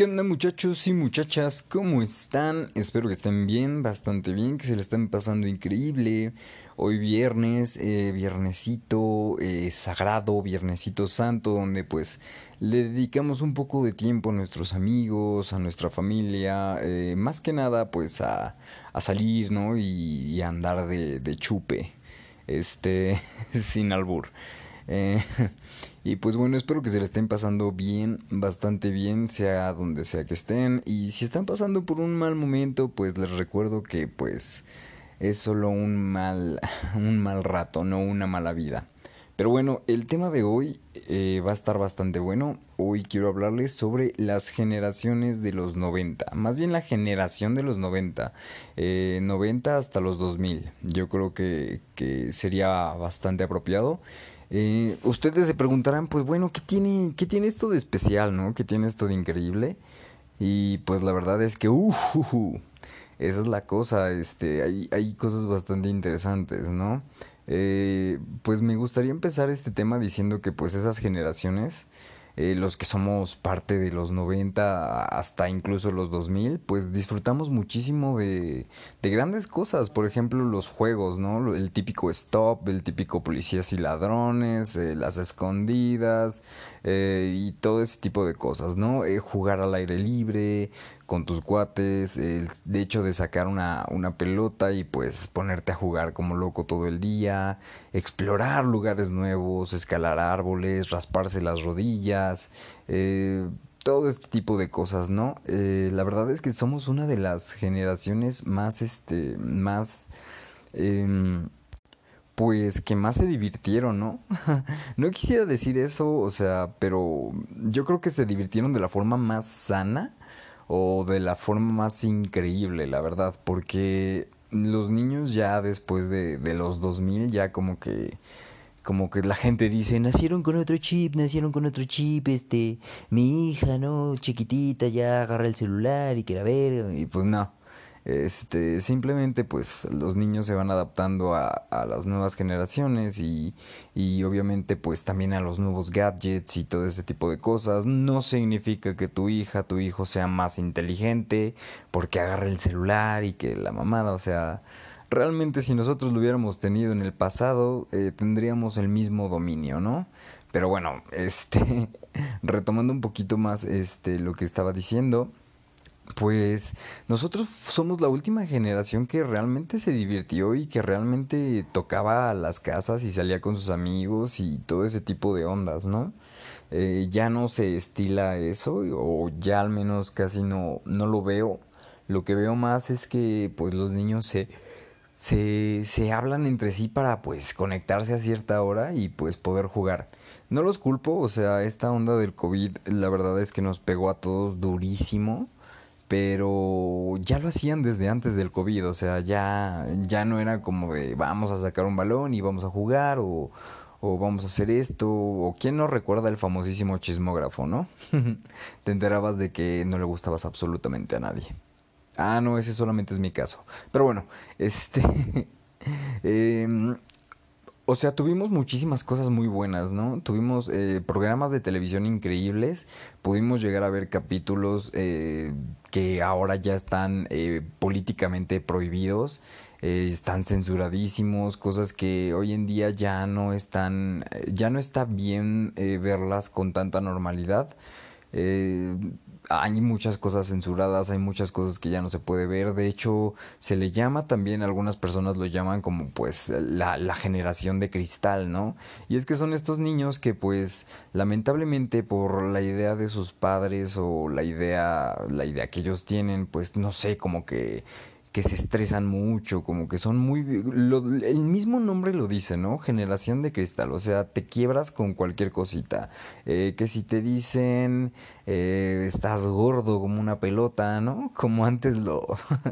¿Qué onda muchachos y muchachas? ¿Cómo están? Espero que estén bien, bastante bien, que se le estén pasando increíble. Hoy viernes, eh, viernesito eh, sagrado, viernesito santo, donde pues le dedicamos un poco de tiempo a nuestros amigos, a nuestra familia, eh, más que nada pues a, salir, ¿no? Y, y, andar de, de chupe, este, sin albur. Eh, y pues bueno, espero que se le estén pasando bien, bastante bien, sea donde sea que estén. Y si están pasando por un mal momento, pues les recuerdo que pues es solo un mal, un mal rato, no una mala vida. Pero bueno, el tema de hoy eh, va a estar bastante bueno. Hoy quiero hablarles sobre las generaciones de los 90. Más bien la generación de los 90. Eh, 90 hasta los 2000. Yo creo que, que sería bastante apropiado. Eh, ustedes se preguntarán, pues bueno, ¿qué tiene, ¿qué tiene esto de especial, no? ¿Qué tiene esto de increíble? Y pues la verdad es que, uh, uh, uh, esa es la cosa, este, hay, hay cosas bastante interesantes, ¿no? Eh, pues me gustaría empezar este tema diciendo que pues esas generaciones eh, los que somos parte de los 90 hasta incluso los 2000, pues disfrutamos muchísimo de, de grandes cosas, por ejemplo los juegos, ¿no? El típico stop, el típico policías y ladrones, eh, las escondidas eh, y todo ese tipo de cosas, ¿no? Eh, jugar al aire libre, con tus cuates, el hecho de sacar una, una pelota y pues ponerte a jugar como loco todo el día, explorar lugares nuevos, escalar árboles, rasparse las rodillas, eh, todo este tipo de cosas, ¿no? Eh, la verdad es que somos una de las generaciones más, este, más... Eh, pues que más se divirtieron, ¿no? no quisiera decir eso, o sea, pero yo creo que se divirtieron de la forma más sana o de la forma más increíble, la verdad, porque los niños ya después de, de los 2000 ya como que como que la gente dice, nacieron con otro chip, nacieron con otro chip, este, mi hija, ¿no? Chiquitita, ya agarra el celular y quiere ver, y pues no. Este, simplemente pues los niños se van adaptando a, las nuevas generaciones y, y, obviamente pues también a los nuevos gadgets y todo ese tipo de cosas. No significa que tu hija, tu hijo sea más inteligente porque agarre el celular y que la mamada, o sea, realmente si nosotros lo hubiéramos tenido en el pasado eh, tendríamos el mismo dominio, ¿no? Pero bueno, este, retomando un poquito más este, lo que estaba diciendo pues nosotros somos la última generación que realmente se divirtió y que realmente tocaba las casas y salía con sus amigos y todo ese tipo de ondas, ¿no? Eh, ya no se estila eso o ya al menos casi no, no lo veo. Lo que veo más es que pues los niños se, se, se hablan entre sí para pues conectarse a cierta hora y pues poder jugar. No los culpo, o sea, esta onda del COVID la verdad es que nos pegó a todos durísimo pero ya lo hacían desde antes del COVID, o sea, ya, ya no era como de vamos a sacar un balón y vamos a jugar o, o vamos a hacer esto, o quién no recuerda el famosísimo chismógrafo, ¿no? Te enterabas de que no le gustabas absolutamente a nadie. Ah, no, ese solamente es mi caso. Pero bueno, este... eh, o sea, tuvimos muchísimas cosas muy buenas, ¿no? Tuvimos eh, programas de televisión increíbles, pudimos llegar a ver capítulos eh, que ahora ya están eh, políticamente prohibidos, eh, están censuradísimos, cosas que hoy en día ya no están, ya no está bien verlas con tanta normalidad. Hay muchas cosas censuradas, hay muchas cosas que ya no se puede ver. De hecho, se le llama también, algunas personas lo llaman como pues la, la, generación de cristal, ¿no? Y es que son estos niños que pues lamentablemente por la idea de sus padres o la idea, la idea que ellos tienen, pues no sé, como que que se estresan mucho, como que son muy... El mismo nombre lo dice, ¿no? Generación de cristal, o sea, te quiebras con cualquier cosita. Eh, que si te dicen, eh, estás gordo como una pelota, ¿no? Como antes lo,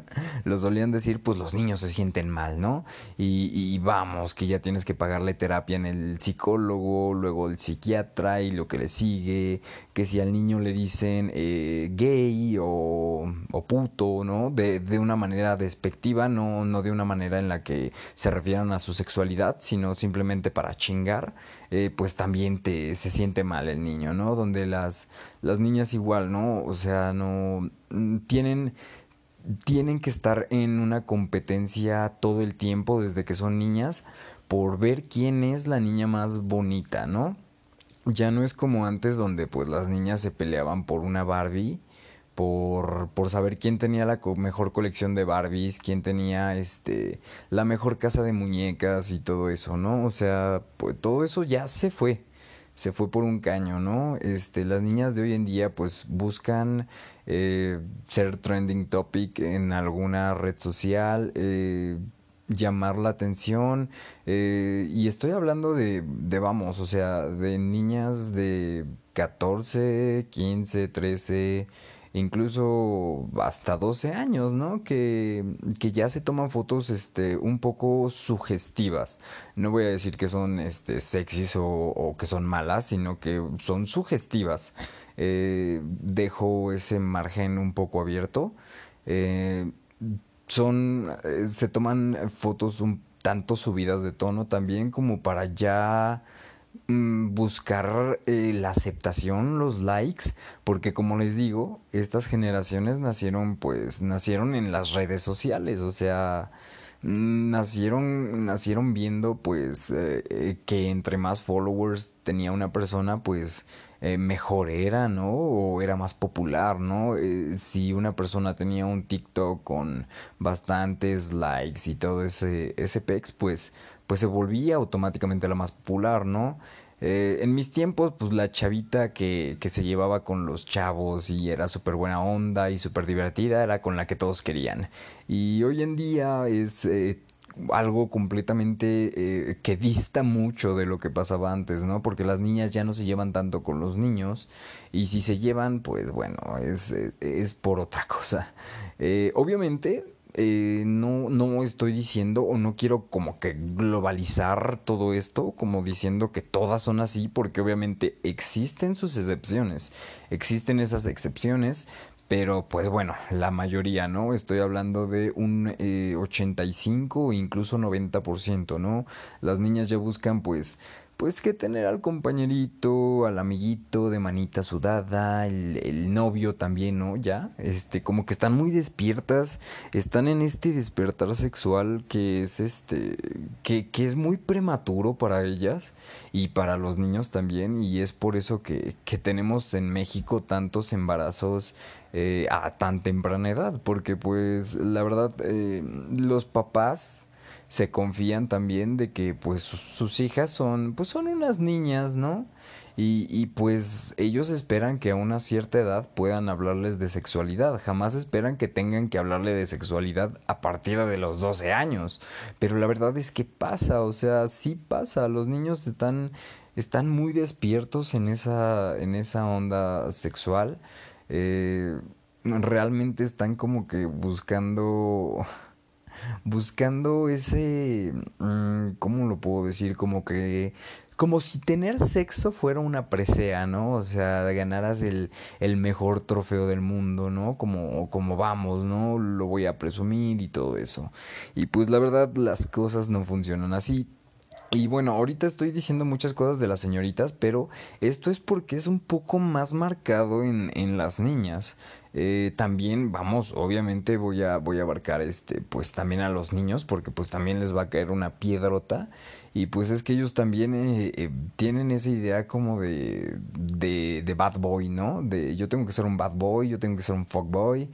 lo solían decir, pues los niños se sienten mal, ¿no? Y, y vamos, que ya tienes que pagarle terapia en el psicólogo, luego el psiquiatra y lo que le sigue, que si al niño le dicen eh, gay o, o puto, ¿no? De, de una manera despectiva, no, no de una manera en la que se refieran a su sexualidad, sino simplemente para chingar, eh, pues también te, se siente mal el niño, ¿no? Donde las, las niñas igual, ¿no? O sea, no tienen tienen que estar en una competencia todo el tiempo desde que son niñas por ver quién es la niña más bonita, ¿no? Ya no es como antes donde pues las niñas se peleaban por una Barbie, por, por saber quién tenía la mejor colección de Barbies, quién tenía este la mejor casa de muñecas y todo eso, ¿no? O sea, pues todo eso ya se fue. Se fue por un caño, ¿no? Este, las niñas de hoy en día pues buscan eh, ser trending topic en alguna red social, eh, llamar la atención. Eh, y estoy hablando de, de, vamos, o sea, de niñas de 14, 15, 13, incluso hasta 12 años, ¿no? Que, que ya se toman fotos este, un poco sugestivas. No voy a decir que son este, sexys o, que son malas, sino que son sugestivas. Eh, dejo ese margen un poco abierto. Eh, son, eh, se toman fotos un tanto subidas de tono también como para ya buscar eh, la aceptación, los likes, porque como les digo, estas generaciones nacieron pues nacieron en las redes sociales, o sea, mm, nacieron nacieron viendo pues eh, que entre más followers tenía una persona, pues eh, mejor era, ¿no? O era más popular, ¿no? Eh, si una persona tenía un TikTok con bastantes likes y todo ese, ese pex, pues, pues se volvía automáticamente la más popular, ¿no? Eh, en mis tiempos, pues la chavita que, que se llevaba con los chavos y era súper buena onda y súper divertida era con la que todos querían. Y hoy en día es algo completamente eh, que dista mucho de lo que pasaba antes, ¿no? Porque las niñas ya no se llevan tanto con los niños y si se llevan, pues bueno, es, eh, es por otra cosa. Eh, no, no estoy diciendo o no quiero como que globalizar todo esto, como diciendo que todas son así, porque obviamente existen sus excepciones, existen esas excepciones, pero pues bueno, la mayoría, ¿no? Estoy hablando de un eh, 85 o incluso 90%, ¿no? Las niñas ya buscan pues pues que tener al compañerito, al amiguito de manita sudada, el, novio también, ¿no? Ya, este, como que están muy despiertas, están en este despertar sexual que es este, que, que es muy prematuro para ellas y para los niños también, y es por eso que, que tenemos en México tantos embarazos eh, a tan temprana edad, porque pues la verdad eh, los papás se confían también de que pues sus hijas son pues son unas niñas, ¿no? Y, y, pues ellos esperan que a una cierta edad puedan hablarles de sexualidad. Jamás esperan que tengan que hablarle de sexualidad a partir de los 12 años. Pero la verdad es que pasa, o sea, sí pasa. Los niños están, están muy despiertos en esa, en esa onda sexual. Eh, realmente están como que buscando buscando ese mm, cómo lo puedo decir como que como si tener sexo fuera una presea, ¿no? O sea, ganaras el, el mejor trofeo del mundo, ¿no? Como, como vamos, ¿no? Lo voy a presumir y todo eso. Y pues la verdad las cosas no funcionan así. Y bueno, ahorita estoy diciendo muchas cosas de las señoritas, pero esto es porque es un poco más marcado en, en las niñas. Eh, también, vamos, obviamente voy a, voy a abarcar este, pues también a los niños, porque pues también les va a caer una piedrota. Y pues es que ellos también eh, eh, tienen esa idea como de, de, de bad boy, ¿no? De yo tengo que ser un bad boy, yo tengo que ser un fuck boy.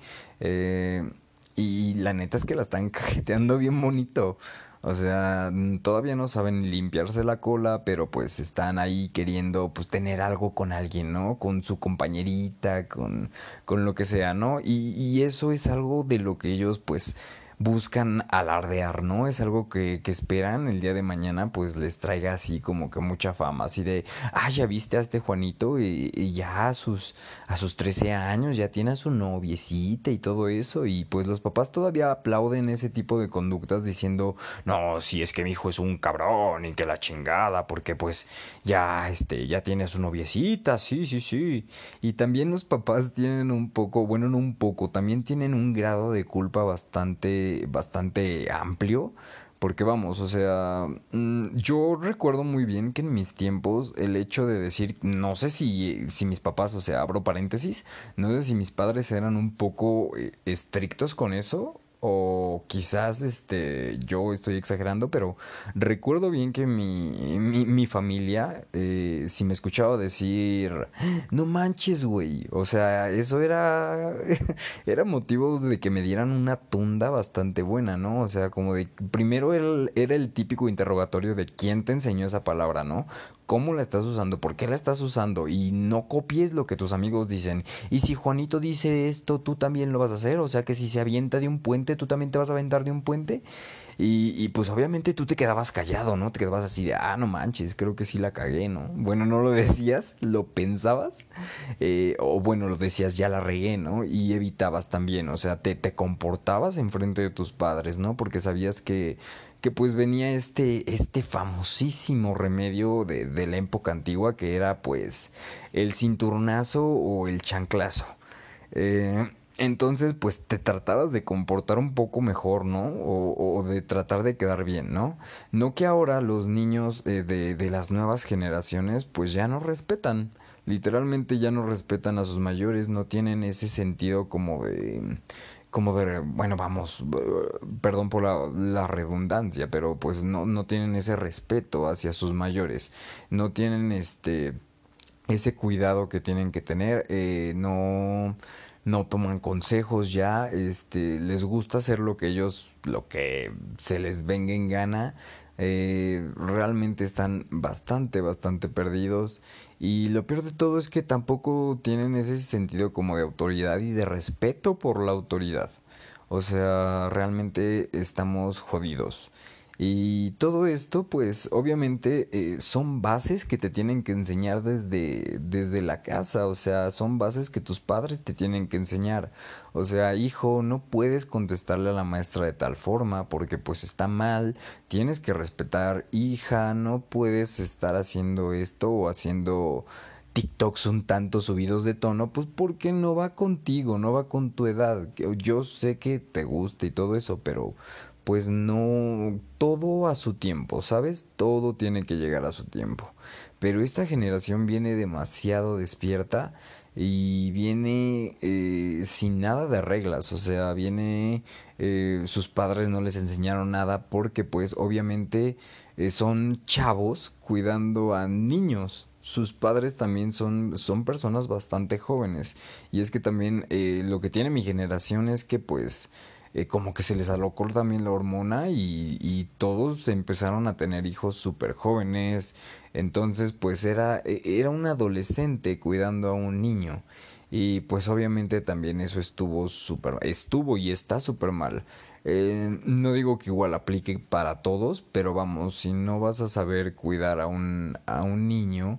y la neta es que la están cajeteando bien bonito. O sea, todavía no saben limpiarse la cola, pero pues están ahí queriendo pues tener algo con alguien, ¿no? Con su compañerita, con, con lo que sea, ¿no? Y, y eso es algo de lo que ellos pues buscan alardear, ¿no? Es algo que, esperan el día de mañana, pues les traiga así como que mucha fama, así de, ah, ya viste a este Juanito y, y, ya a sus, a sus 13 años ya tiene a su noviecita y todo eso, y pues los papás todavía aplauden ese tipo de conductas diciendo, no, si es que mi hijo es un cabrón y que la chingada, porque pues ya, este, ya tiene a su noviecita, sí, sí, sí, y también los papás tienen un poco, bueno, no un poco, también tienen un grado de culpa bastante bastante, amplio. Porque vamos, o sea, mm, yo recuerdo muy bien que en mis tiempos el hecho de decir, no sé si, si mis papás, o sea, abro paréntesis, no sé si mis padres eran un poco eh, estrictos con eso o quizás este yo estoy exagerando, pero recuerdo bien que mi, mi, familia, eh, si me escuchaba decir, no manches, güey, o sea, eso era, era motivo de que me dieran una tunda bastante buena, ¿no? O sea, como de, primero era era el típico interrogatorio de quién te enseñó esa palabra, ¿no? Cómo la estás usando, por qué la estás usando y no copies lo que tus amigos dicen. Y si Juanito dice esto, tú también lo vas a hacer, o sea que si se avienta de un puente, tú también te vas a aventar de un puente. Y, y, pues obviamente tú te quedabas callado, ¿no? Te quedabas así de, ah, no manches, creo que sí la cagué, ¿no? Bueno, no lo decías, lo pensabas, eh, o bueno, lo decías, ya la regué, ¿no? Y evitabas también, o sea, te, te comportabas enfrente de tus padres, ¿no? Porque sabías que que pues venía este, este famosísimo remedio de, de, la época antigua que era pues el cinturnazo o el chanclazo. Eh, entonces pues te tratabas de comportar un poco mejor, ¿no? O, o de tratar de quedar bien, ¿no? No que ahora los niños eh, de, de las nuevas generaciones pues ya no respetan literalmente ya no respetan a sus mayores, no tienen ese sentido como de como de, bueno, vamos, perdón por la, redundancia, pero pues no, no tienen ese respeto hacia sus mayores, no tienen este, ese cuidado que tienen que tener, eh, no, no toman consejos ya, este, les gusta hacer lo que ellos, lo que se les venga en gana, eh, realmente están bastante, bastante perdidos y lo peor de todo es que tampoco tienen ese sentido como de autoridad y de respeto por la autoridad. O sea, realmente estamos jodidos. Y todo esto, pues obviamente eh, son bases que te tienen que enseñar desde, desde la casa, o sea, son bases que tus padres te tienen que enseñar. O sea, hijo, no puedes contestarle a la maestra de tal forma porque pues está mal, tienes que respetar, hija, no puedes estar haciendo esto o haciendo TikToks un tanto subidos de tono, pues porque no va contigo, no va con tu edad. Yo sé que te gusta y todo eso, pero pues no todo a su tiempo, ¿sabes? Todo tiene que llegar a su tiempo. Pero esta generación viene demasiado despierta y viene eh, sin nada de reglas, o sea, viene eh, sus padres no les enseñaron nada porque pues obviamente eh, son chavos cuidando a niños sus padres también son, son personas bastante jóvenes. Y es que también eh, lo que tiene mi generación es que pues eh, como que se les alocó también la hormona y, todos empezaron a tener hijos súper jóvenes. Entonces pues era, e, era un adolescente cuidando a un niño. Y pues obviamente también eso estuvo súper, estuvo y está súper mal. Eh, no digo que igual aplique para todos, pero vamos, si no vas a saber cuidar a un, a un niño,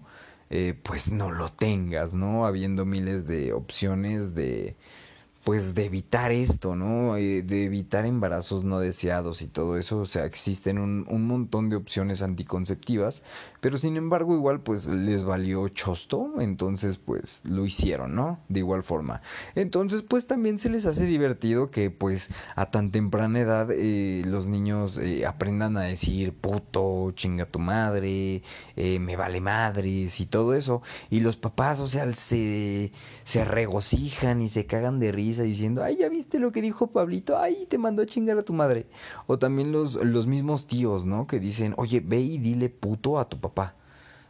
eh, pues no lo tengas, ¿no? Habiendo miles de opciones de, pues de evitar esto, ¿no? Eh, de evitar embarazos no deseados y todo eso, o sea, existen un, un, montón de opciones anticonceptivas, pero sin embargo igual pues les valió chosto, entonces pues lo hicieron, ¿no? De igual forma. Entonces pues también se les hace divertido que pues a tan temprana edad eh, los niños eh, aprendan a decir puto, chinga tu madre, me vale madres y todo eso, y los papás, o sea, se, se regocijan y se cagan de risa diciendo, ay, ya viste lo que dijo Pablito, ay, te mandó a chingar a tu madre. O también los, los mismos tíos, ¿no? Que dicen, oye, ve y dile puto a tu papá.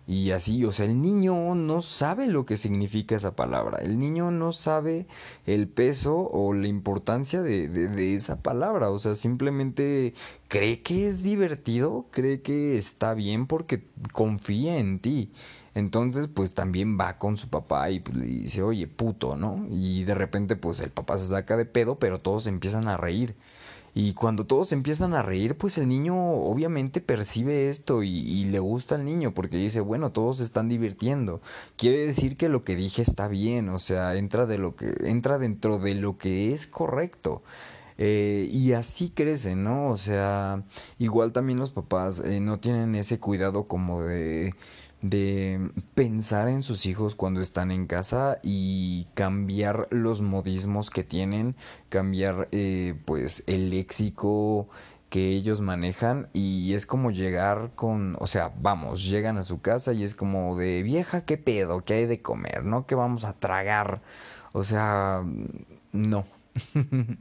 Y así, o sea, el niño no sabe lo que significa esa palabra. El niño no sabe el peso o la importancia de, de, de, esa palabra. O sea, simplemente cree que es divertido, cree que está bien porque confía en ti. Entonces, pues también va con su papá y pues, le dice, oye, puto, ¿no? Y de repente, pues el papá se saca de pedo, pero todos empiezan a reír. Y cuando todos empiezan a reír, pues el niño obviamente percibe esto y, le gusta al niño porque dice, bueno, todos se están divirtiendo. Quiere decir que lo que dije está bien, o sea, entra de lo que entra dentro de lo que es correcto. Eh, y así crecen, ¿no? O sea, igual también los papás eh, no tienen ese cuidado como de de pensar en sus hijos cuando están en casa y cambiar los modismos que tienen, cambiar eh, pues el léxico que ellos manejan y es como llegar con, o sea, vamos, llegan a su casa y es como de vieja, ¿qué pedo? ¿Qué hay de comer? ¿No? ¿Qué vamos a tragar? O sea, no.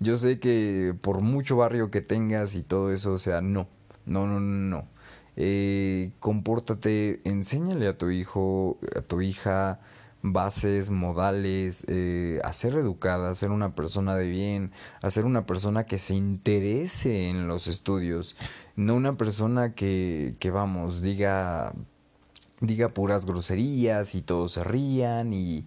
Yo sé que por mucho barrio que tengas y todo eso, o sea, no, no, no, no. Eh, compórtate, enséñale a tu hijo, a tu hija, bases, modales, eh, a ser educada, a ser una persona de bien, a ser una persona que se interese en los estudios, no una persona que, que vamos, diga, diga puras groserías y todos se rían y,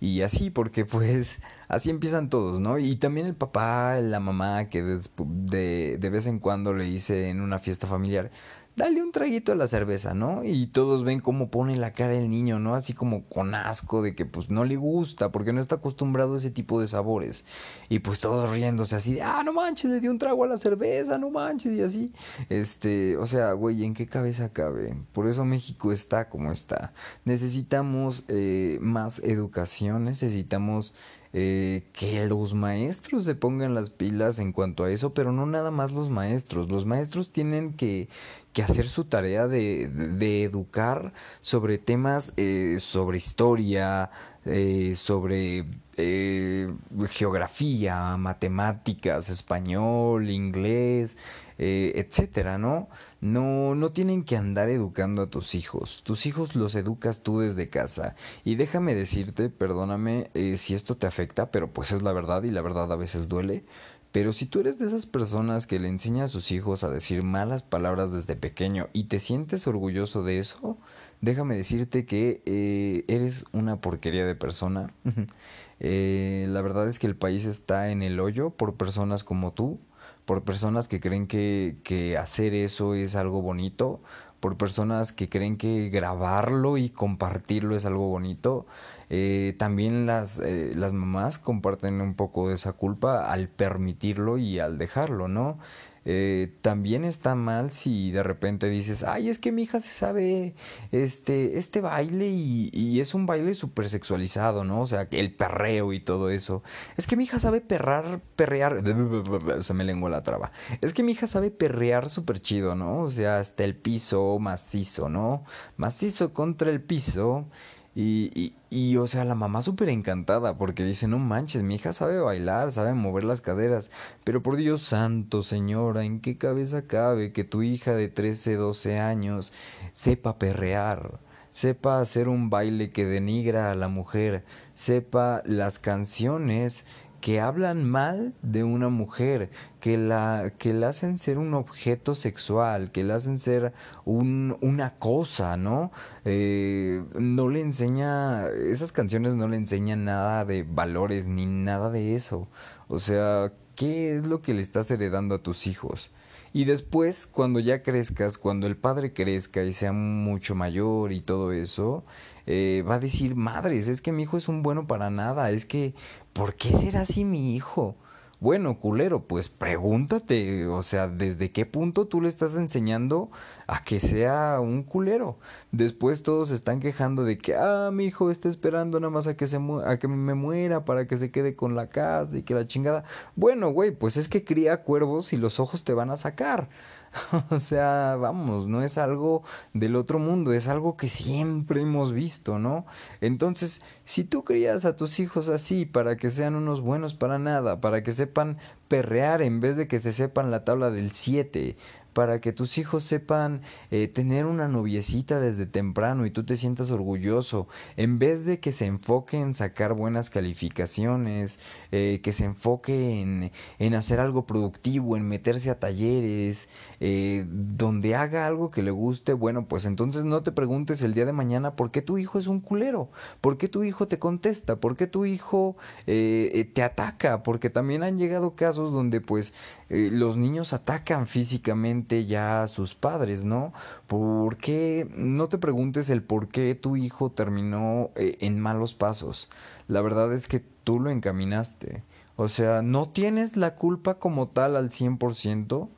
y así, porque pues así empiezan todos, ¿no? Y también el papá, la mamá que de, de vez en cuando le hice en una fiesta familiar, dale un traguito a la cerveza, ¿no? Y todos ven cómo pone la cara el niño, ¿no? Así como con asco de que pues no le gusta porque no está acostumbrado a ese tipo de sabores. Y pues todos riéndose así de, ah, no manches, le dio un trago a la cerveza, no manches, y así. Este, o sea, güey, ¿en qué cabeza cabe? Por eso México está como está. Necesitamos eh, más educación, necesitamos eh, que los maestros se pongan las pilas en cuanto a eso, pero no nada más los maestros. Los maestros tienen que, que hacer su tarea de, de, educar sobre temas, eh, sobre historia, eh, sobre eh, geografía, matemáticas, español, inglés, eh, etcétera, ¿no? No, no tienen que andar educando a tus hijos. Tus hijos los educas tú desde casa. Y déjame decirte, perdóname eh, si esto te afecta, pero pues es la verdad y la verdad a veces duele. Pero si tú eres de esas personas que le enseña a sus hijos a decir malas palabras desde pequeño y te sientes orgulloso de eso, déjame decirte que eh, eres una porquería de persona. eh, la verdad es que el país está en el hoyo por personas como tú por personas que creen que, que hacer eso es algo bonito, por personas que creen que grabarlo y compartirlo es algo bonito. Eh, también las, eh, las mamás comparten un poco de esa culpa al permitirlo y al dejarlo, ¿no? Eh, también está mal si de repente dices, ay, es que mi hija se sabe este, este baile y, y es un baile súper sexualizado, ¿no? O sea, el perreo y todo eso. Es que mi hija sabe perrar, perrear, se me lengua la traba. Es que mi hija sabe perrear súper chido, ¿no? O sea, hasta el piso macizo, ¿no? Macizo contra el piso. Y, y, o sea, la mamá súper encantada porque dice, no manches, mi hija sabe bailar, sabe mover las caderas, pero por Dios santo, señora, ¿en qué cabeza cabe que tu hija de 13, 12 años sepa perrear? sepa hacer un baile que denigra a la mujer, sepa las canciones que hablan mal de una mujer, que la, que la hacen ser un objeto sexual, que la hacen ser un, una cosa, ¿no? Eh, no le enseña, esas canciones no le enseñan nada de valores ni nada de eso. O sea, ¿qué es lo que le estás heredando a tus hijos? Y después, cuando ya crezcas, cuando el padre crezca y sea mucho mayor y todo eso, eh, va a decir, madres, es que mi hijo es un bueno para nada, es que, ¿por qué será así mi hijo? Bueno, culero, pues pregúntate, o sea, ¿desde qué punto tú le estás enseñando a que sea un culero? Después todos se están quejando de que, ah, mi hijo está esperando nada más a que, se a que me muera para que se quede con la casa y que la chingada. Bueno, güey, pues es que cría cuervos y los ojos te van a sacar. O sea, vamos, no es algo del otro mundo, es algo que siempre hemos visto, ¿no? Entonces, si tú crías a tus hijos así para que sean unos buenos para nada, para que sepan perrear en vez de que se sepan la tabla del 7, para que tus hijos sepan eh, tener una noviecita desde temprano y tú te sientas orgulloso, en vez de que se enfoque en sacar buenas calificaciones, eh, que se enfoque en, en, hacer algo productivo, en meterse a talleres, eh, donde haga algo que le guste, bueno, pues entonces no te preguntes el día de mañana por qué tu hijo es un culero, por qué tu hijo te contesta, por qué tu hijo te ataca, porque también han llegado casos donde pues los niños atacan físicamente, ya a sus padres, ¿no? ¿Por qué? No te preguntes el por qué tu hijo terminó eh, en malos pasos. La verdad es que tú lo encaminaste. O sea, no tienes la culpa como tal al 100%,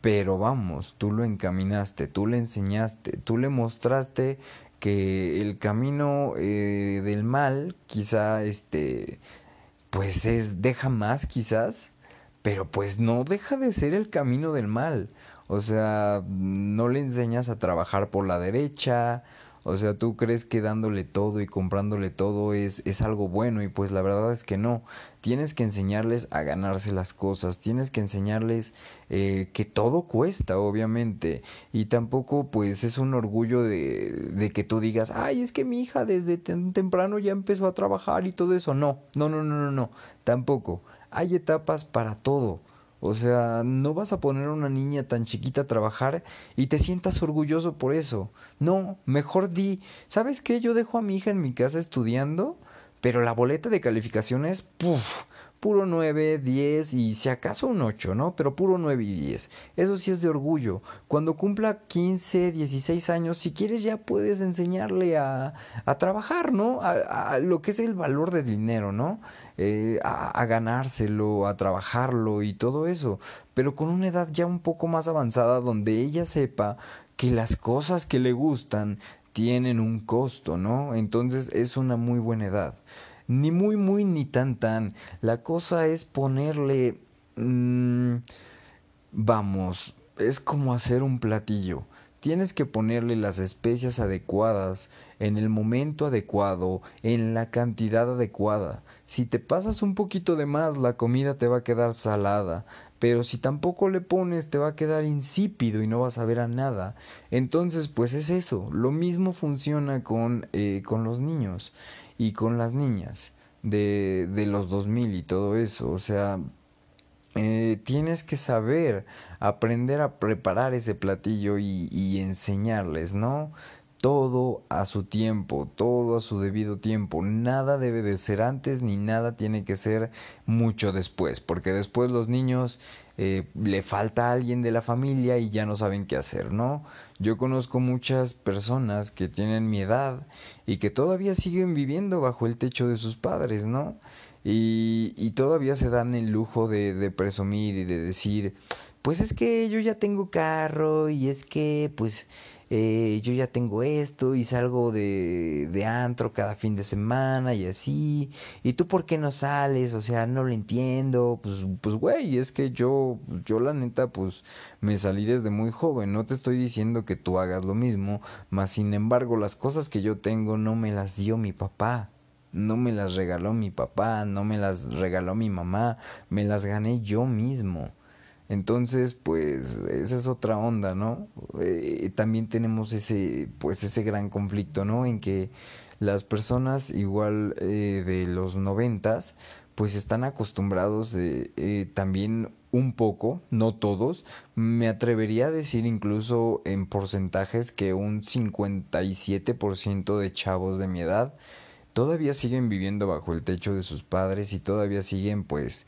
pero vamos, tú lo encaminaste, tú le enseñaste, tú le mostraste que el camino eh, del mal quizá este pues es deja más quizás pero pues no deja de ser el camino del mal o sea no le enseñas a trabajar por la derecha o sea, tú crees que dándole todo y comprándole todo es, es algo bueno y pues la verdad es que no. Tienes que enseñarles a ganarse las cosas, tienes que enseñarles eh, que todo cuesta, obviamente. Y tampoco pues es un orgullo de, de que tú digas, ay, es que mi hija desde temprano ya empezó a trabajar y todo eso. No, no, no, no, no, no, tampoco. Hay etapas para todo. O sea, no vas a poner a una niña tan chiquita a trabajar y te sientas orgulloso por eso. No, mejor di, ¿sabes qué? Yo dejo a mi hija en mi casa estudiando, pero la boleta de calificaciones, puff, puro 9, 10 y si acaso un 8, ¿no? Pero puro 9 y 10. Eso sí es de orgullo. Cuando cumpla 15, 16 años, si quieres ya puedes enseñarle a, a trabajar, ¿no? A, lo que es el valor de dinero, ¿no? Eh, a, ganárselo, a trabajarlo y todo eso, pero con una edad ya un poco más avanzada donde ella sepa que las cosas que le gustan tienen un costo, ¿no? Entonces es una muy buena edad. Ni muy, muy, ni tan, tan. La cosa es ponerle... Mmm, vamos, es como hacer un platillo. Tienes que ponerle las especias adecuadas, en el momento adecuado, en la cantidad adecuada. Si te pasas un poquito de más, la comida te va a quedar salada, pero si tampoco le pones, te va a quedar insípido y no vas a ver a nada. Entonces, pues es eso. Lo mismo funciona con, eh, con los niños y con las niñas de, de los 2000 y todo eso. O sea, eh, tienes que saber aprender a preparar ese platillo y, y enseñarles, ¿no? Todo a su tiempo, todo a su debido tiempo. Nada debe de ser antes ni nada tiene que ser mucho después, porque después los niños eh, le falta a alguien de la familia y ya no saben qué hacer, ¿no? Yo conozco muchas personas que tienen mi edad y que todavía siguen viviendo bajo el techo de sus padres, ¿no? Y, todavía se dan el lujo de presumir y de decir, pues es que yo ya tengo carro y es que pues eh, yo ya tengo esto y salgo de, de antro cada fin de semana y así, y tú por qué no sales, o sea, no lo entiendo, pues, pues güey, es que yo, yo la neta, pues me salí desde muy joven, no te estoy diciendo que tú hagas lo mismo, mas sin embargo las cosas que yo tengo no me las dio mi papá. No me las regaló mi papá, no me las regaló mi mamá, me las gané yo mismo. Entonces, pues esa es otra onda, ¿no? Eh, también tenemos ese, pues ese gran conflicto, ¿no? En que las personas igual eh, de los noventas, pues están acostumbrados eh, también un poco, no todos, me atrevería a decir incluso en porcentajes que un 57% de chavos de mi edad todavía siguen viviendo bajo el techo de sus padres y todavía siguen pues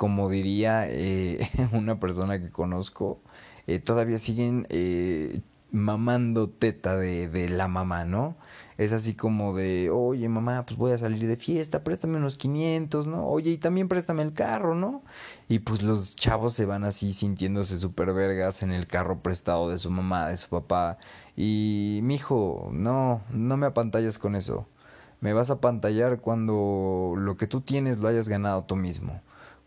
como diría eh, una persona que conozco, eh, todavía siguen eh, mamando teta de, de, la mamá, ¿no? Es así como de, oye mamá, pues voy a salir de fiesta, préstame unos 500, ¿no? Oye, y también préstame el carro, ¿no? Y pues los chavos se van así sintiéndose súper vergas en el carro prestado de su mamá, de su papá. Y, mijo, no, no me apantallas con eso. Me vas a pantallar cuando lo que tú tienes lo hayas ganado tú mismo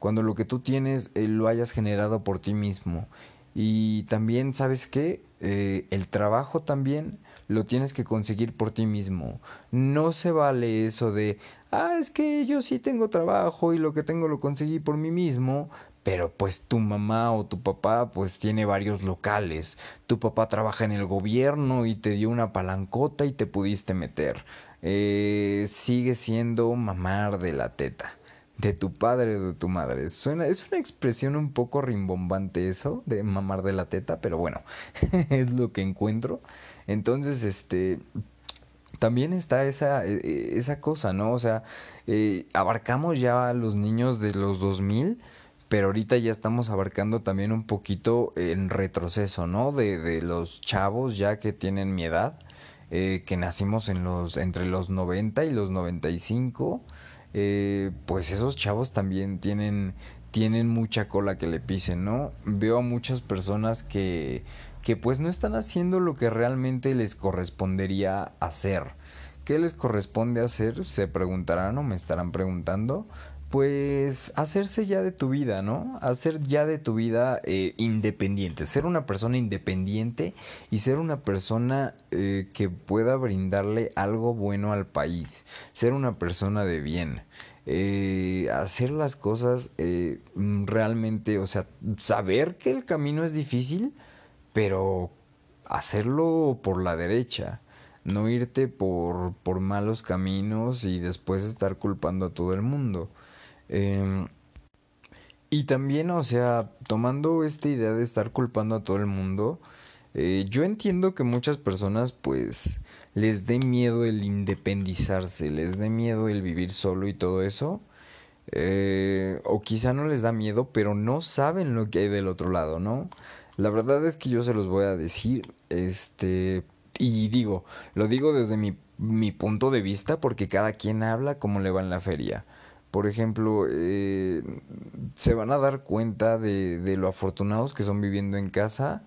cuando lo que tú tienes eh, lo hayas generado por ti mismo. Y también, ¿sabes qué? Eh, el trabajo también lo tienes que conseguir por ti mismo. No se vale eso de, ah, es que yo sí tengo trabajo y lo que tengo lo conseguí por mí mismo, pero pues tu mamá o tu papá pues tiene varios locales. Tu papá trabaja en el gobierno y te dio una palancota y te pudiste meter. Eh, sigue siendo mamar de la teta de tu padre o de tu madre. Suena, es una expresión un poco rimbombante eso, de mamar de la teta, pero bueno, es lo que encuentro. Entonces, este, también está esa, e, e, esa cosa, ¿no? O sea, eh, abarcamos ya a los niños de los 2000, pero ahorita ya estamos abarcando también un poquito en retroceso, ¿no? De, de los chavos ya que tienen mi edad, eh, que nacimos en los, entre los 90 y los 95 eh, pues esos chavos también tienen tienen mucha cola que le pisen, ¿no? Veo a muchas personas que, que pues no están haciendo lo que realmente les correspondería hacer. ¿Qué les corresponde hacer? Se preguntarán o me estarán preguntando pues hacerse ya de tu vida, ¿no? Hacer ya de tu vida eh, independiente, ser una persona independiente y ser una persona eh, que pueda brindarle algo bueno al país, ser una persona de bien. Eh, hacer las cosas realmente, o sea, saber que el camino es difícil, pero hacerlo por la derecha, no irte por, por malos caminos y después estar culpando a todo el mundo. Em, y también, o sea, tomando esta idea de estar culpando a todo el mundo, eh, yo entiendo que muchas personas pues les dé miedo el independizarse, les dé miedo el vivir solo y todo eso. Eh, o quizá no les da miedo, pero no saben lo que hay del otro lado, ¿no? La verdad es que yo se los voy a decir, este, y digo, lo digo desde mi, mi punto de vista porque cada quien habla como le va en la feria por ejemplo, eh, se van a dar cuenta de, lo afortunados que son viviendo en casa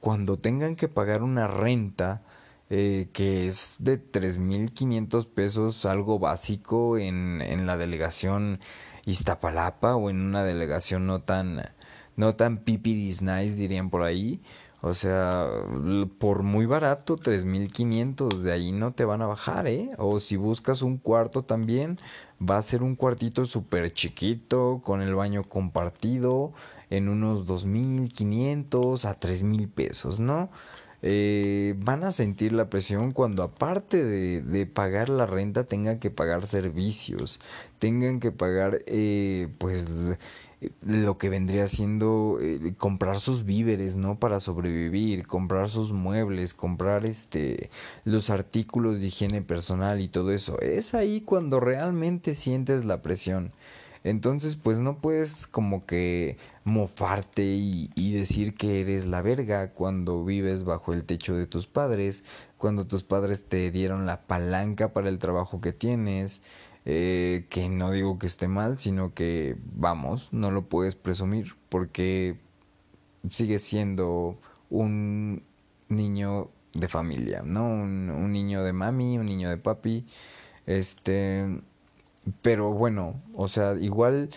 cuando tengan que pagar una renta eh, que es de 3.500 pesos, algo básico en, en la delegación Iztapalapa o en una delegación no tan, no tan pipiris nice, dirían por ahí. O sea, por muy barato, 3.500, de ahí no te van a bajar, ¿eh? O si buscas un cuarto también, va a ser un cuartito súper chiquito, con el baño compartido, en unos 2.500 a 3.000 pesos, ¿no? Eh, van a sentir la presión cuando aparte de, pagar la renta tengan que pagar servicios, tengan que pagar eh, pues lo que vendría siendo eh, comprar sus víveres, ¿no? Para sobrevivir, comprar sus muebles, comprar este los artículos de higiene personal y todo eso. Es ahí cuando realmente sientes la presión. Entonces, pues no puedes como que mofarte y, y, decir que eres la verga cuando vives bajo el techo de tus padres, cuando tus padres te dieron la palanca para el trabajo que tienes, eh, que no digo que esté mal, sino que vamos, no lo puedes presumir porque sigues siendo un niño de familia, ¿no? Un, un, niño de mami, un niño de papi, este, pero bueno, o sea, igual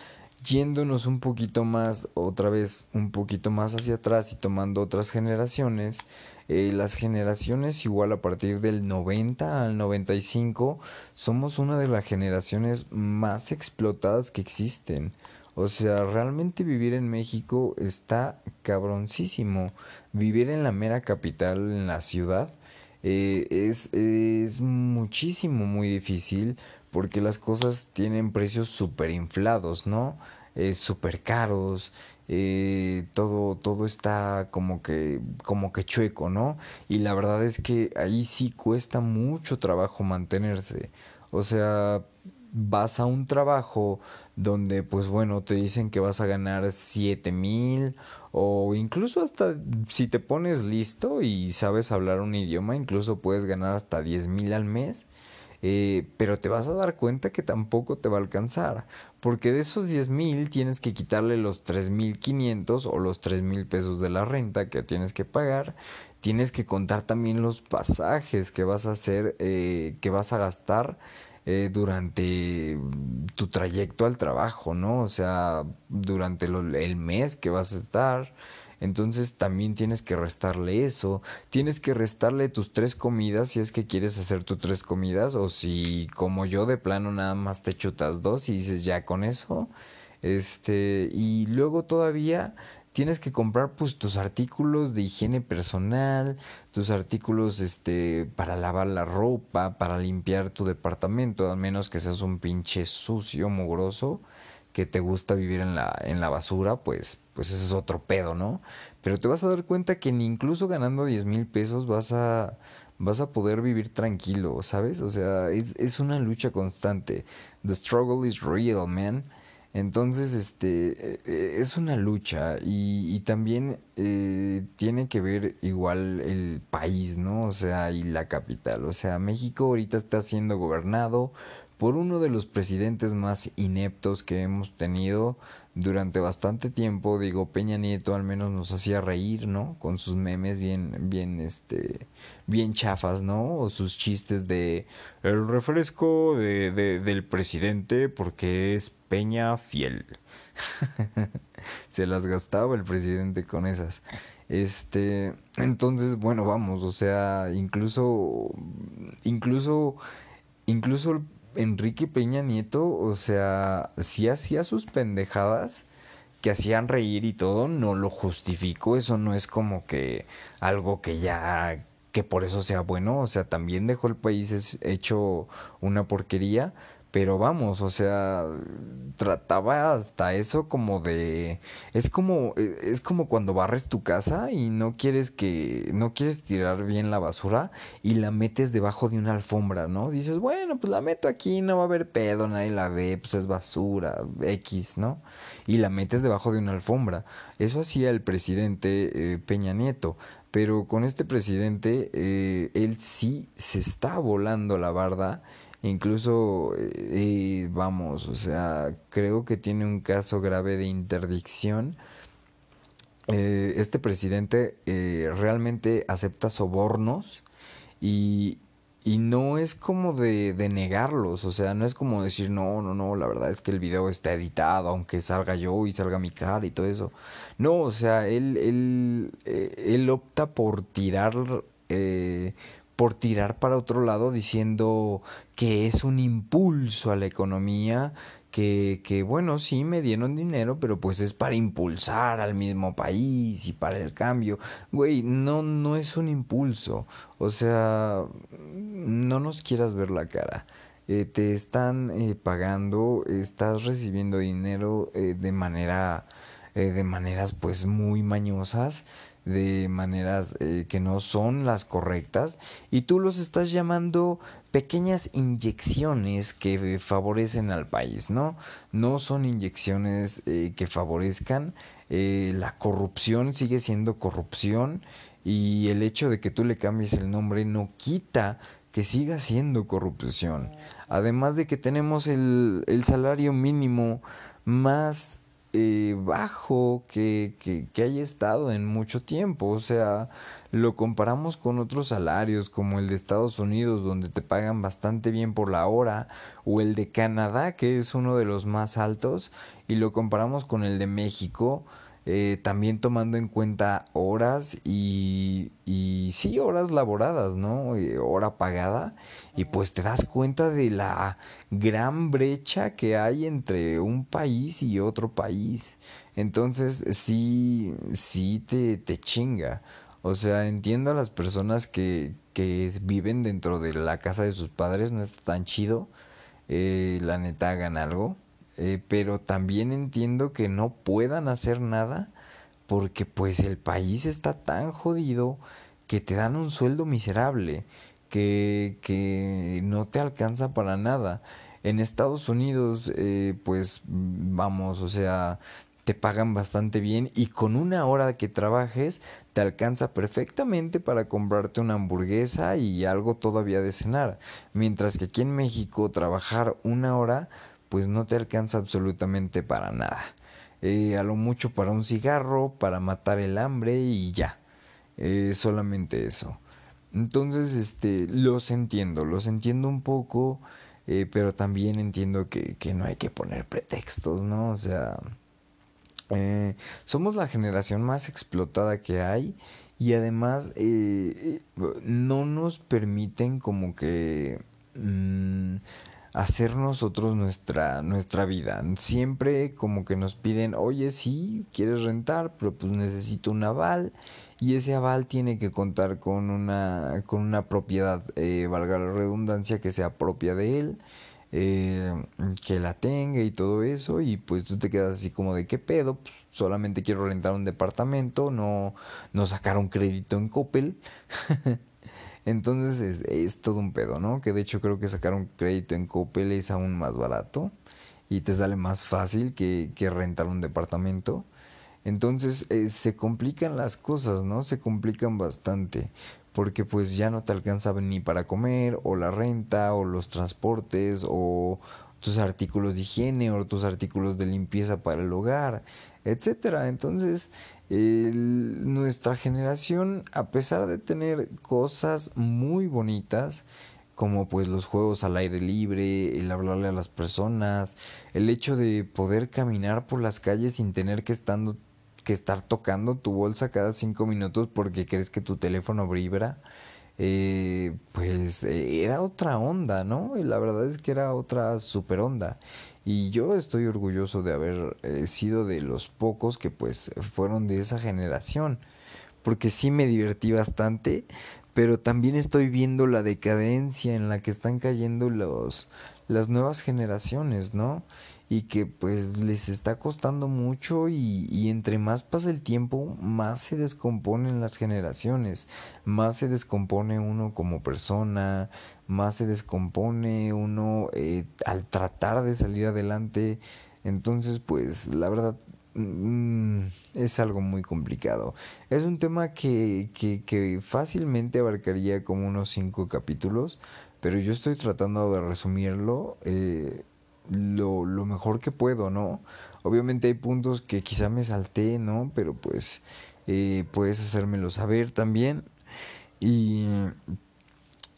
yéndonos un poquito más, otra vez un poquito más hacia atrás y tomando otras generaciones, eh, las generaciones igual a partir del 90 al 95 somos una de las generaciones más explotadas que existen. O sea, realmente vivir en México está cabroncísimo. Vivir en la mera capital, en la ciudad, eh, es, es muchísimo, muy difícil porque las cosas tienen precios súper inflados, ¿no? Eh, súper caros, eh, todo, todo está como que, como que chueco, ¿no? Y la verdad es que ahí sí cuesta mucho trabajo mantenerse. O sea, vas a un trabajo donde pues bueno te dicen que vas a ganar siete mil o incluso hasta si te pones listo y sabes hablar un idioma incluso puedes ganar hasta diez mil al mes eh, pero te vas a dar cuenta que tampoco te va a alcanzar, porque de esos 10 mil tienes que quitarle los 3.500 o los 3 mil pesos de la renta que tienes que pagar, tienes que contar también los pasajes que vas a hacer, eh, que vas a gastar. Eh, durante tu trayecto al trabajo, ¿no? O sea, durante el mes que vas a estar, entonces también tienes que restarle eso. Tienes que restarle tus tres comidas si es que quieres hacer tus tres comidas o si como yo de plano nada más te chutas dos y dices ya con eso. Este, y luego todavía tienes que comprar pues tus artículos de higiene personal, tus artículos este para lavar la ropa, para limpiar tu departamento, a menos que seas un pinche sucio, mugroso que te gusta vivir en la, en la basura, pues, pues ese es otro pedo, ¿no? Pero te vas a dar cuenta que ni incluso ganando 10 mil pesos vas a, vas a poder vivir tranquilo, ¿sabes? O sea, es, es una lucha constante. The struggle is real, man. Entonces, este, e, es una lucha y, y también eh, tiene que ver igual el país, ¿no? O sea, y la capital. O sea, México ahorita está siendo gobernado por uno de los presidentes más ineptos que hemos tenido durante bastante tiempo. Digo, Peña Nieto al menos nos hacía reír, ¿no? Con sus memes bien, bien, este, bien chafas, ¿no? O sus chistes de el refresco de, de del presidente porque es Peña fiel. Se las gastaba el presidente con esas. Este, entonces, bueno, vamos, o sea, incluso, incluso, incluso Enrique Peña Nieto, o sea, sí hacía sus pendejadas que hacían reír y todo, no lo justifico, eso no es como que algo que ya que por eso sea bueno, o sea, también dejó el país hecho una porquería, pero vamos, o sea, trataba hasta eso como de es como e, es como cuando barres tu casa y no quieres que no quieres tirar bien la basura y la metes debajo de una alfombra, ¿no? Dices, "Bueno, pues la meto aquí, no va a haber pedo, nadie la ve, pues es basura, X, ¿no?" Y la metes debajo de una alfombra. Eso hacía el presidente eh, Peña Nieto. Pero con este presidente, eh, él sí se está volando la barda Incluso, eh, vamos, o sea, creo que tiene un caso grave de interdicción. Eh, este presidente eh, realmente acepta sobornos y, y no es como de, de, negarlos, o sea, no es como decir, no, no, no, la verdad es que el video está editado, aunque salga yo y salga mi cara y todo eso. No, o sea, él, él, él opta por tirar por tirar para otro lado diciendo que es un impulso a la economía, que, que bueno, sí me dieron dinero, pero pues es para impulsar al mismo país y para el cambio. Güey, no, no es un impulso. O sea, no nos quieras ver la cara. Eh, te están eh, pagando, estás recibiendo dinero eh, de manera, de maneras pues muy mañosas de maneras eh, que no son las correctas y tú los estás llamando pequeñas inyecciones que favorecen al país, ¿no? No son inyecciones eh, que favorezcan, eh, la corrupción sigue siendo corrupción y el hecho de que tú le cambies el nombre no quita que siga siendo corrupción. Además de que tenemos el, el salario mínimo más eh, bajo que, que, que, haya estado en mucho tiempo. O sea, lo comparamos con otros salarios como el de Estados Unidos, donde te pagan bastante bien por la hora, o el de Canadá, que es uno de los más altos, y lo comparamos con el de México, eh, también tomando en cuenta horas y, y sí, horas laboradas, ¿no? Eh, hora pagada. Y pues te das cuenta de la gran brecha que hay entre un país y otro país. Entonces sí, sí te, te chinga. O sea, entiendo a las personas que, que viven dentro de la casa de sus padres, no está tan chido. Eh, la neta hagan algo eh, pero también entiendo que no puedan hacer nada porque pues el país está tan jodido que te dan un sueldo miserable, que, que no te alcanza para nada. En Estados Unidos, eh, pues vamos, o sea, te pagan bastante bien y con una hora que trabajes te alcanza perfectamente para comprarte una hamburguesa y algo todavía de cenar. Mientras que aquí en México trabajar una hora pues no te alcanza absolutamente para nada. Eh, a lo mucho para un cigarro, para matar el hambre y ya. Eh, solamente eso. Entonces, este, los entiendo, los entiendo un poco, eh, pero también entiendo que, que, no hay que poner pretextos, ¿no? O sea, somos la generación más explotada que hay y además no nos permiten como que... Mmm, hacer nosotros nuestra, nuestra vida. Siempre como que nos piden, oye, sí, quieres rentar, pero pues necesito un aval y ese aval tiene que contar con una, con una propiedad, eh, valga la redundancia, que sea propia de él. Eh, que la tenga y todo eso y pues tú te quedas así como de qué pedo pues solamente quiero rentar un departamento no no sacar un crédito en Coppel Entonces es, es, todo un pedo, ¿no? Que de hecho creo que sacar un crédito en Coppel es aún más barato y te sale más fácil que, que rentar un departamento. Entonces eh, se complican las cosas, ¿no? Se complican bastante. porque pues ya no te alcanza ni para comer o la renta o los transportes o tus artículos de higiene o tus artículos de limpieza para el hogar, etcétera. Entonces, nuestra generación, a pesar de tener cosas muy bonitas, como pues los juegos al aire libre, el hablarle a las personas, el hecho de poder caminar por las calles sin tener que estando que estar tocando tu bolsa cada cinco minutos porque crees que tu teléfono vibra, eh, pues eh, era otra onda, ¿no? Y la verdad es que era otra super onda. Y yo estoy orgulloso de haber eh, sido de los pocos que pues fueron de esa generación. Porque sí me divertí bastante, pero también estoy viendo la decadencia en la que están cayendo los, las nuevas generaciones, ¿no? Y que pues les está costando mucho y, y, entre más pasa el tiempo más se descomponen las generaciones más se descompone uno como persona más se descompone uno eh, al tratar de salir adelante. Entonces pues la verdad mm, es algo muy complicado. Es un tema que, que, que fácilmente abarcaría como unos cinco capítulos pero yo estoy tratando de resumirlo eh, lo, lo mejor que puedo, ¿no? Obviamente hay puntos que quizá me salté, ¿no? Pero pues eh, puedes hacérmelo saber también. Y,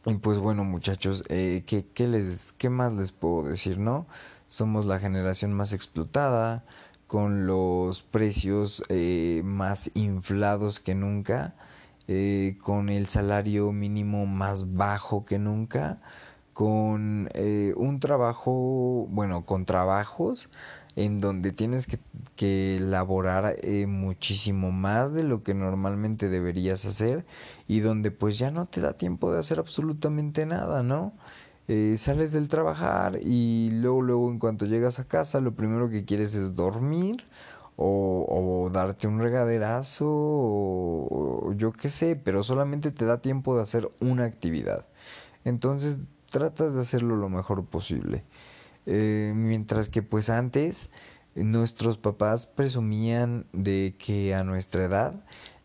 y pues bueno, muchachos, eh, ¿qué, qué, les, ¿qué más les puedo decir, no? Somos la generación más explotada, con los precios eh, más inflados que nunca, eh, con el salario mínimo más bajo que nunca con eh, un trabajo, bueno, con trabajos en donde tienes que, que elaborar eh, muchísimo más de lo que normalmente deberías hacer y donde pues ya no te da tiempo de hacer absolutamente nada, ¿no? Eh, sales del trabajar y luego, luego en cuanto llegas a casa lo primero que quieres es dormir o, o darte un regaderazo yo qué sé, pero solamente te da tiempo de hacer una actividad. Entonces tratas de hacerlo lo mejor posible. Eh, mientras que pues antes nuestros papás presumían de que a nuestra edad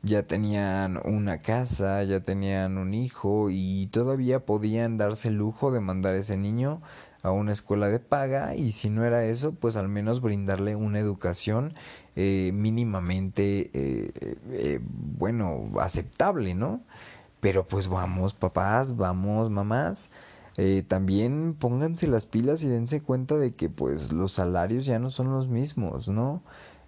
ya tenían una casa, ya tenían un hijo y todavía podían darse el lujo de mandar a ese niño a una escuela de paga y si no era eso, pues al menos brindarle una educación eh, mínimamente, eh, eh, bueno, aceptable, ¿no? Pero pues vamos, papás, vamos, mamás eh, también pónganse las pilas y dense cuenta de que pues los salarios ya no son los mismos, ¿no?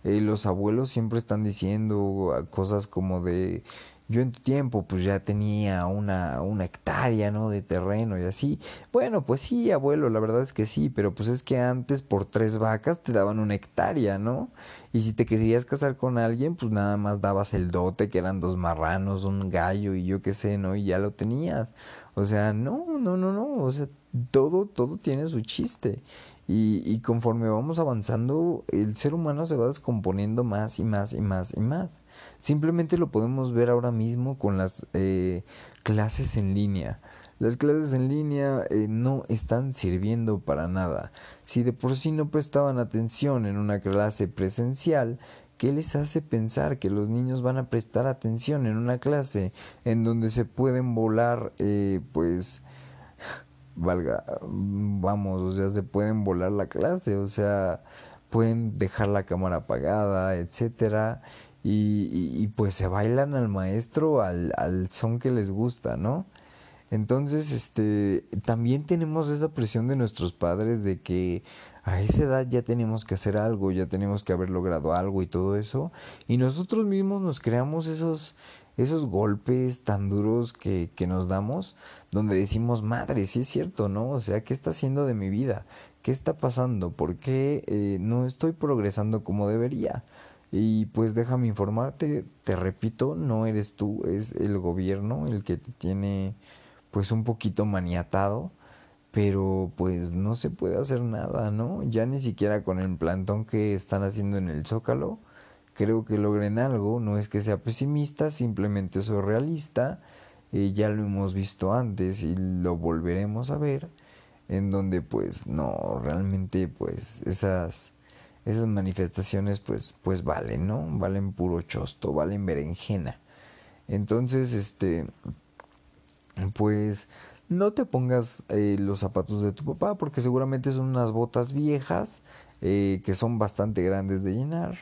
Eh, los abuelos siempre están diciendo cosas como de yo en tu tiempo pues ya tenía una, una hectárea, ¿no? De terreno y así. Bueno, pues sí, abuelo, la verdad es que sí, pero pues es que antes por tres vacas te daban una hectárea, ¿no? Y si te querías casar con alguien, pues nada más dabas el dote, que eran dos marranos, un gallo y yo qué sé, ¿no? Y ya lo tenías. O sea, no, no, no, no. O sea, todo, todo tiene su chiste. Y, y conforme vamos avanzando, el ser humano se va descomponiendo más y más y más y más. Simplemente lo podemos ver ahora mismo con las eh, clases en línea. Las clases en línea eh, no están sirviendo para nada. Si de por sí no prestaban atención en una clase presencial, ¿qué les hace pensar que los niños van a prestar atención en una clase en donde se pueden volar, eh, pues, valga, vamos, o sea, se pueden volar la clase, o sea, pueden dejar la cámara apagada, etcétera, y, y, pues se bailan al maestro al, al son que les gusta, ¿no? Entonces, este, también tenemos esa presión de nuestros padres de que a esa edad ya tenemos que hacer algo, ya tenemos que haber logrado algo y todo eso, y nosotros mismos nos creamos esos, esos golpes tan duros que, que nos damos, donde decimos, madre, sí es cierto, ¿no? O sea, ¿qué está haciendo de mi vida? ¿Qué está pasando? ¿Por qué eh, no estoy progresando como debería? Y pues déjame informarte, te repito, no eres tú, es el gobierno el que te tiene pues un poquito maniatado, pero pues no se puede hacer nada, ¿no? Ya ni siquiera con el plantón que están haciendo en el Zócalo, creo que logren algo, no es que sea pesimista, simplemente soy realista, eh, ya lo hemos visto antes y lo volveremos a ver, en donde pues no, realmente pues esas esas manifestaciones pues pues valen, ¿no? Valen puro chosto, valen berenjena. Entonces, este pues no te pongas eh, los zapatos de tu papá porque seguramente son unas botas viejas eh, que son bastante grandes de llenar.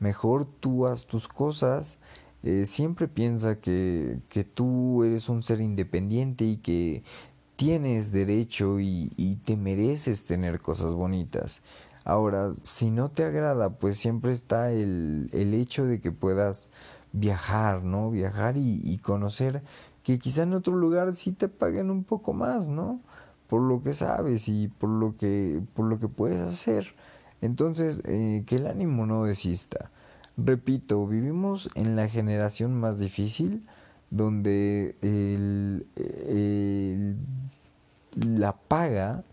Mejor tú haz tus cosas. Eh, siempre piensa que, que, tú eres un ser independiente y que tienes derecho y, y te mereces tener cosas bonitas. Ahora, si no te agrada, pues siempre está el, el hecho de que puedas viajar, ¿no? Viajar y, y conocer que quizá en otro lugar sí te paguen un poco más, ¿no? Por lo que sabes y por lo que, por lo que puedes hacer. Entonces, eh, que el ánimo no desista. Repito, vivimos en la generación más difícil donde la paga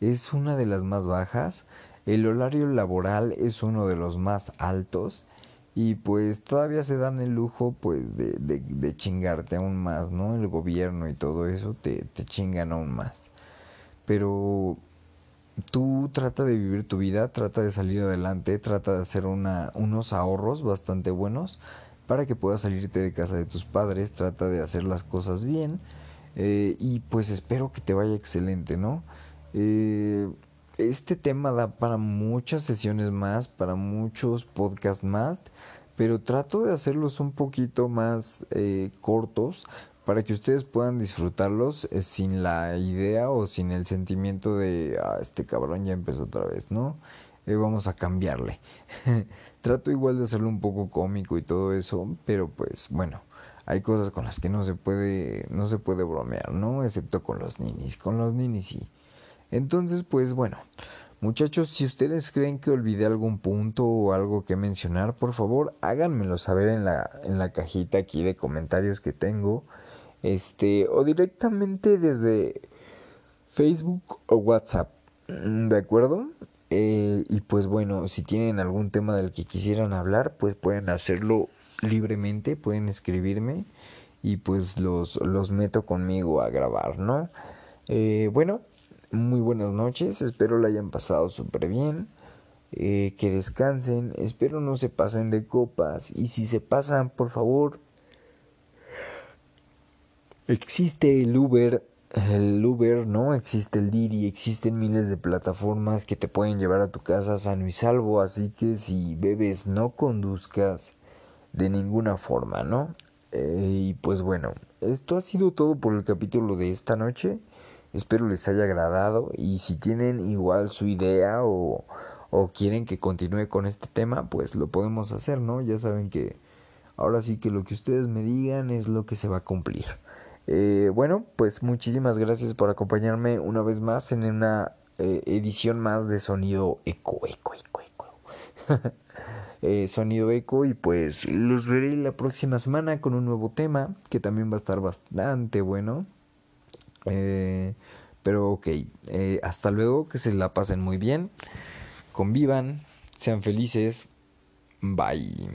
es una de las más bajas, el horario laboral es uno de los más altos y pues todavía se dan el lujo pues de, chingarte aún más, ¿no? El gobierno y todo eso te, te chingan aún más. Pero tú trata de vivir tu vida, trata de salir adelante, trata de hacer una, unos ahorros bastante buenos para que puedas salirte de casa de tus padres, trata de hacer las cosas bien eh, y pues espero que te vaya excelente, ¿no? Eh, este tema da para muchas sesiones más, para muchos podcasts más, pero trato de hacerlos un poquito más eh, cortos para que ustedes puedan disfrutarlos eh, sin la idea o sin el sentimiento de, ah, este cabrón ya empezó otra vez, ¿no? Eh, vamos a cambiarle. trato igual de hacerlo un poco cómico y todo eso, pero pues bueno, hay cosas con las que no se puede, no se puede bromear, ¿no? Excepto con los ninis, con los ninis sí. Entonces, pues bueno, muchachos, si ustedes creen que olvidé algún punto o algo que mencionar, por favor, háganmelo saber en la, en la cajita aquí de comentarios que tengo. Este, o directamente desde Facebook o WhatsApp. Mm, ¿De acuerdo? Eh, y pues bueno, si tienen algún tema del que quisieran hablar, pues pueden hacerlo libremente, pueden escribirme y pues los, los meto conmigo a grabar, ¿no? Eh, bueno, muy buenas noches, espero la hayan pasado súper bien, eh, que descansen, espero no se pasen de copas y si se pasan, por favor, existe el Uber, el Uber, ¿no? Existe el Didi, existen miles de plataformas que te pueden llevar a tu casa sano y salvo, así que si bebes no conduzcas de ninguna forma, ¿no? Eh, y pues bueno, esto ha sido todo por el capítulo de esta noche. Espero les haya agradado y si tienen igual su idea o, quieren que continúe con este tema, pues lo podemos hacer, ¿no? Ya saben que ahora sí que lo que ustedes me digan es lo que se va a cumplir. Eh, bueno, pues muchísimas gracias por acompañarme una vez más en una eh, edición más de Sonido Eco, Eco, Eco, Eco. eh, sonido Eco y pues los veré la próxima semana con un nuevo tema que también va a estar bastante bueno. Eh, pero ok, eh, hasta luego, que se la pasen muy bien, convivan, sean felices, bye.